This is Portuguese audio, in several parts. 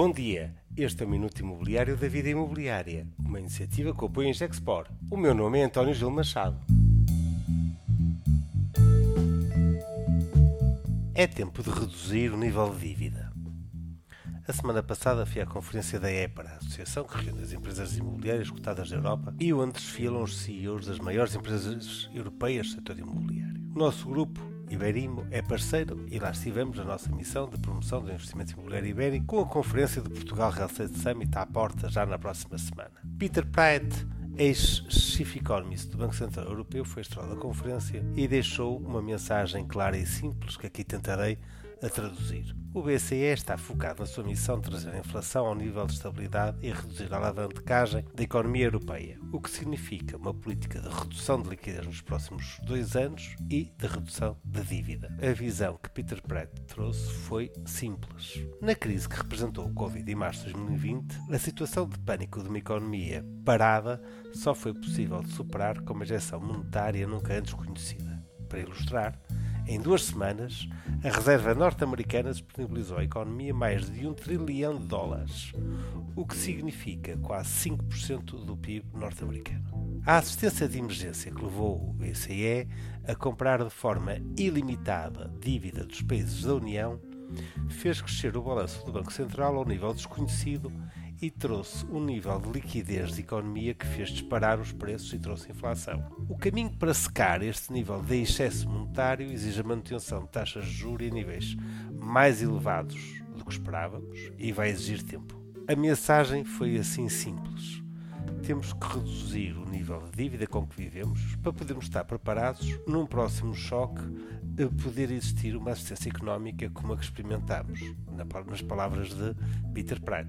Bom dia, este é o Minuto Imobiliário da Vida Imobiliária, uma iniciativa que apoia em Gexpor. O meu nome é António Gil Machado. É tempo de reduzir o nível de dívida. A semana passada fui à conferência da EPRA, a associação que reúne as empresas imobiliárias cotadas da Europa e onde desfilam os CEOs das maiores empresas europeias do setor imobiliário. O nosso grupo Iberimo é parceiro e lá estivemos na nossa missão de promoção do investimento imobiliário ibérico com a conferência do Portugal Real Estate Summit à porta já na próxima semana. Peter Pratt, ex-chief economist do Banco Central Europeu, foi estrela da conferência e deixou uma mensagem clara e simples que aqui tentarei a traduzir. O BCE está focado na sua missão de trazer a inflação ao nível de estabilidade e reduzir a alavancagem da economia europeia, o que significa uma política de redução de liquidez nos próximos dois anos e de redução da dívida. A visão que Peter Pratt trouxe foi simples. Na crise que representou o Covid em março de 2020, a situação de pânico de uma economia parada só foi possível de superar com uma injeção monetária nunca antes conhecida. Para ilustrar, em duas semanas, a Reserva norte-americana disponibilizou à economia mais de um trilhão de dólares, o que significa quase 5% do PIB norte-americano. A assistência de emergência que levou o BCE a comprar de forma ilimitada dívida dos países da União fez crescer o balanço do Banco Central ao nível desconhecido e trouxe um nível de liquidez de economia que fez disparar os preços e trouxe inflação. O caminho para secar este nível de excesso monetário exige a manutenção de taxas de juros em níveis mais elevados do que esperávamos e vai exigir tempo. A mensagem foi assim simples. Temos que reduzir o nível de dívida com que vivemos para podermos estar preparados num próximo choque a poder existir uma assistência económica como a que experimentamos, nas palavras de Peter Pratt.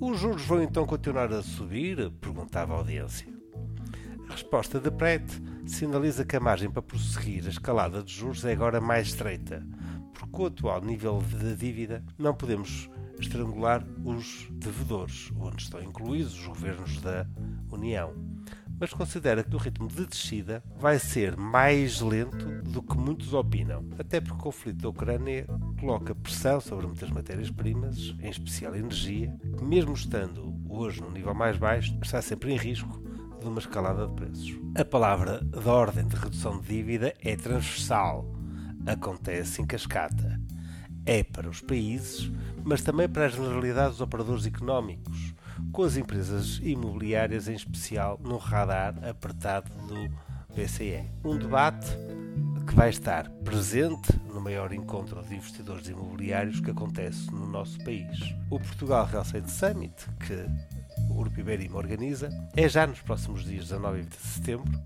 Os juros vão então continuar a subir? perguntava a audiência. A resposta de Pratt sinaliza que a margem para prosseguir a escalada de juros é agora mais estreita, porque o atual nível de dívida não podemos estrangular os devedores, onde estão incluídos os governos da União mas considera que o ritmo de descida vai ser mais lento do que muitos opinam, até porque o conflito da Ucrânia coloca pressão sobre muitas matérias-primas, em especial energia, que mesmo estando hoje no nível mais baixo, está sempre em risco de uma escalada de preços. A palavra da ordem de redução de dívida é transversal, acontece em cascata. É para os países, mas também para a generalidade dos operadores económicos, com as empresas imobiliárias em especial no radar apertado do BCE. Um debate que vai estar presente no maior encontro de investidores imobiliários que acontece no nosso país. O Portugal Real Estate Summit, que o Grupo Iberim organiza, é já nos próximos dias 19 e 20 de setembro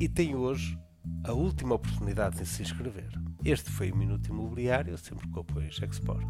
e tem hoje a última oportunidade de se inscrever. Este foi o Minuto Imobiliário, sempre com o apoio Export.